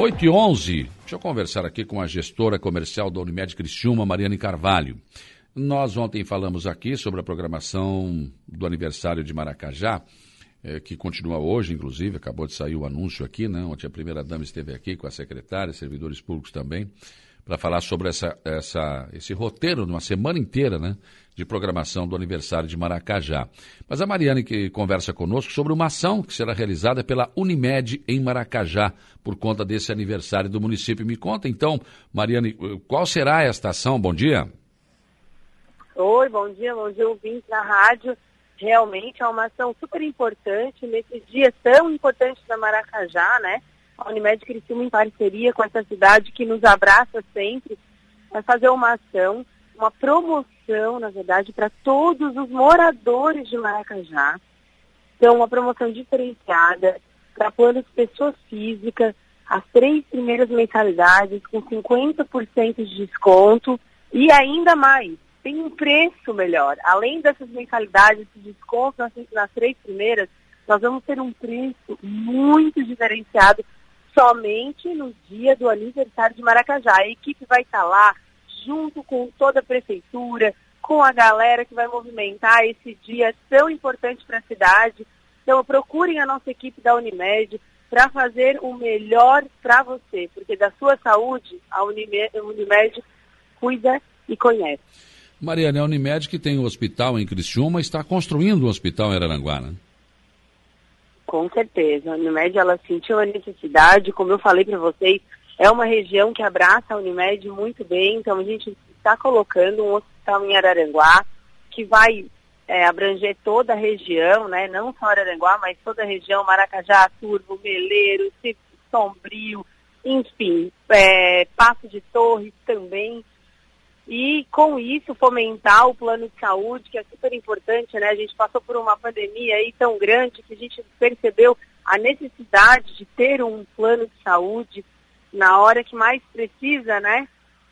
8 e 11. Deixa eu conversar aqui com a gestora comercial da Unimed Criciúma, Mariane Carvalho. Nós ontem falamos aqui sobre a programação do aniversário de Maracajá, eh, que continua hoje, inclusive, acabou de sair o anúncio aqui, né? Ontem a primeira-dama esteve aqui com a secretária, servidores públicos também, para falar sobre essa, essa, esse roteiro, numa semana inteira, né? de programação do aniversário de Maracajá. Mas a Mariane que conversa conosco sobre uma ação que será realizada pela Unimed em Maracajá por conta desse aniversário do município. Me conta então, Mariane, qual será esta ação? Bom dia. Oi, bom dia, bom dia, ouvinte da rádio. Realmente é uma ação super importante nesse dia tão importante da Maracajá, né? A Unimed Criciúma em parceria com essa cidade que nos abraça sempre, vai fazer uma ação, uma promoção na verdade, para todos os moradores de Maracajá. Então, uma promoção diferenciada para planos de pessoa física, as três primeiras mensalidades com 50% de desconto e ainda mais, tem um preço melhor. Além dessas mensalidades de desconto nas, nas três primeiras, nós vamos ter um preço muito diferenciado somente no dia do aniversário de Maracajá. A equipe vai estar lá junto com toda a prefeitura, com a galera que vai movimentar esse dia tão importante para a cidade. Então procurem a nossa equipe da Unimed para fazer o melhor para você, porque da sua saúde a Unimed, cuida e conhece. Mariana, a Unimed que tem um hospital em Criciúma está construindo um hospital em Araranguá, né? Com certeza. A Unimed ela sentiu a necessidade, como eu falei para vocês, é uma região que abraça a Unimed muito bem, então a gente está colocando um hospital em Araranguá que vai é, abranger toda a região, né? não só Araranguá, mas toda a região, Maracajá, Turvo, Meleiro, Sombrio, enfim, é, Passo de Torres também. E com isso fomentar o plano de saúde, que é super importante, né? A gente passou por uma pandemia aí tão grande que a gente percebeu a necessidade de ter um plano de saúde na hora que mais precisa, né?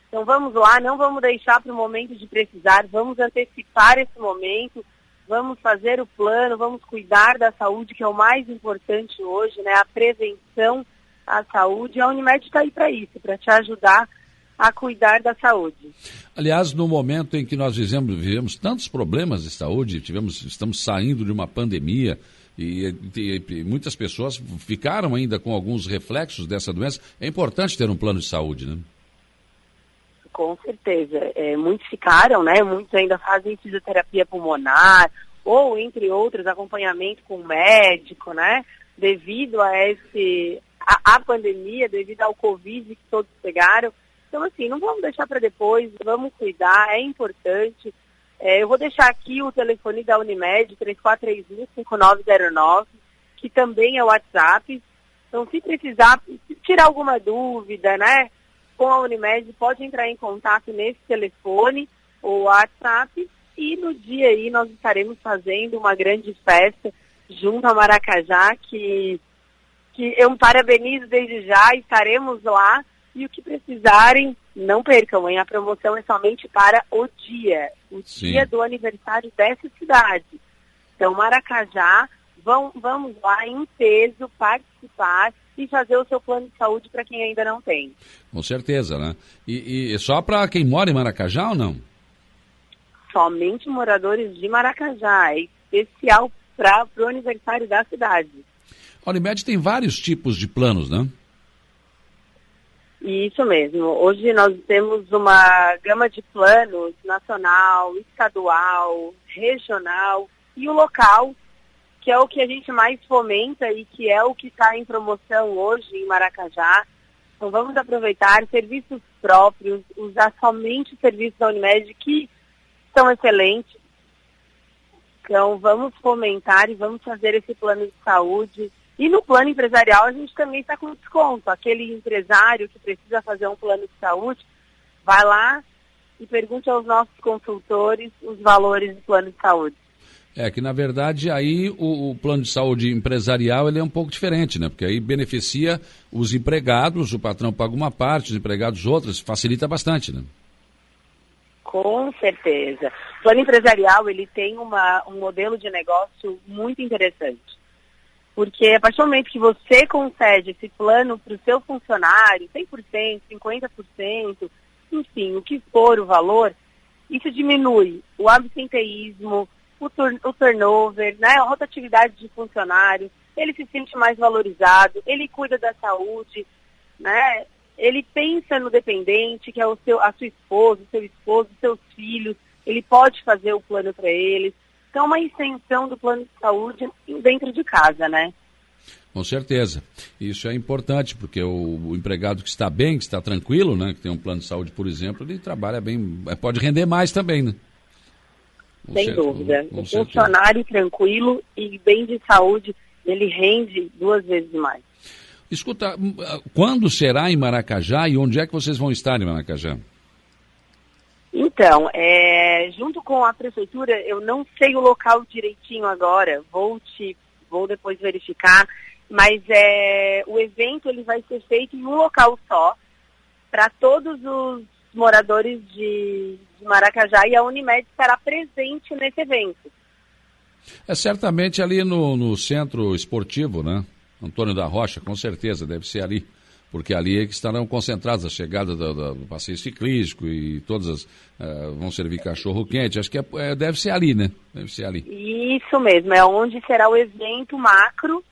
Então vamos lá, não vamos deixar para o momento de precisar, vamos antecipar esse momento, vamos fazer o plano, vamos cuidar da saúde, que é o mais importante hoje, né? A prevenção à saúde. A Unimed está aí para isso, para te ajudar a cuidar da saúde. Aliás, no momento em que nós vivemos, vivemos tantos problemas de saúde, tivemos, estamos saindo de uma pandemia, e, e, e, muitas pessoas ficaram ainda com alguns reflexos dessa doença. É importante ter um plano de saúde, né? Com certeza. É, muitos ficaram, né? Muitos ainda fazem fisioterapia pulmonar ou, entre outros, acompanhamento com médico, né? Devido a esse a, a pandemia, devido ao Covid que todos pegaram. Então, assim, não vamos deixar para depois, vamos cuidar, é importante. É, eu vou deixar aqui o telefone da Unimed, 3431-5909, que também é o WhatsApp. Então, se precisar tirar alguma dúvida, né, com a Unimed, pode entrar em contato nesse telefone ou WhatsApp. E no dia aí nós estaremos fazendo uma grande festa junto a Maracajá, que, que eu parabenizo desde já, estaremos lá. E o que precisarem, não percam, hein? A promoção é somente para o dia, o Sim. dia do aniversário dessa cidade. Então, Maracajá, vão, vamos lá em peso participar e fazer o seu plano de saúde para quem ainda não tem. Com certeza, né? E, e só para quem mora em Maracajá ou não? Somente moradores de Maracajá, é especial para o aniversário da cidade. A Unimed tem vários tipos de planos, né? Isso mesmo. Hoje nós temos uma gama de planos nacional, estadual, regional e o local, que é o que a gente mais fomenta e que é o que está em promoção hoje em Maracajá. Então vamos aproveitar serviços próprios, usar somente os serviços da Unimed que são excelentes. Então vamos fomentar e vamos fazer esse plano de saúde e no plano empresarial a gente também está com desconto. Aquele empresário que precisa fazer um plano de saúde, vai lá e pergunte aos nossos consultores os valores do plano de saúde. É que na verdade aí o, o, plano de saúde empresarial ele é um pouco diferente, né? Porque aí beneficia os empregados, o patrão paga uma parte, os empregados outras, facilita bastante, né? Com certeza. O plano empresarial ele tem uma, um modelo de negócio muito interessante Porque a partir do momento que você concede esse plano para o seu funcionário, 100%, 50%, enfim, o que for o valor, isso diminui o absenteísmo, o, tur o turnover, né, a rotatividade de funcionários, ele se sente mais valorizado, ele cuida da saúde, né, ele pensa no dependente, que é o seu, a sua esposa, o seu esposo, os seus filhos, ele pode fazer o plano para eles. Então, uma extensão do plano de saúde dentro de casa, né? Com certeza. Isso é importante, porque o, o, empregado que está bem, que está tranquilo, né, que tem um plano de saúde, por exemplo, ele trabalha bem, é, pode render mais também, né? Com Sem certeza, dúvida. Com funcionário tranquilo e bem de saúde, ele rende duas vezes mais. Escuta, hum, ah, quando será em Maracajá e onde é que vocês vão estar em Maracajá? Então, é, junto com a prefeitura, eu não sei o local direitinho agora, vou te, vou depois verificar, mas é, o evento ele vai ser feito em um local só, para todos os moradores de, de Maracajá e a Unimed estará presente nesse evento. É certamente ali no, no centro esportivo, né? Antônio da Rocha, com certeza, deve ser ali porque ali é que estarão concentradas a chegada do, do, do passeio ciclístico e todas as uh, vão servir cachorro quente. Acho que é, é, deve ser ali, né? Deve ser ali. Isso mesmo, é onde será o evento macro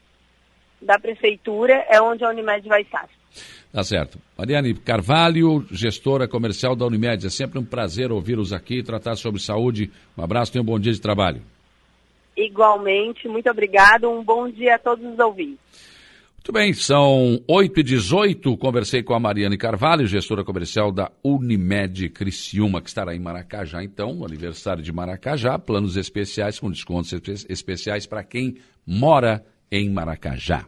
da prefeitura, é onde a Unimed vai estar. Tá certo. Mariane Carvalho, gestora comercial da Unimed. É sempre um prazer ouvi-los aqui e tratar sobre saúde. Um abraço e um bom dia de trabalho. Igualmente, muito obrigado. Um bom dia a todos os ouvintes. Muito bem, são 8 e 18 Conversei com a Mariane Carvalho, gestora comercial da Unimed Criciúma, que estará em Maracajá. Então, aniversário de Maracajá, planos especiais com descontos especiais para quem mora em Maracajá.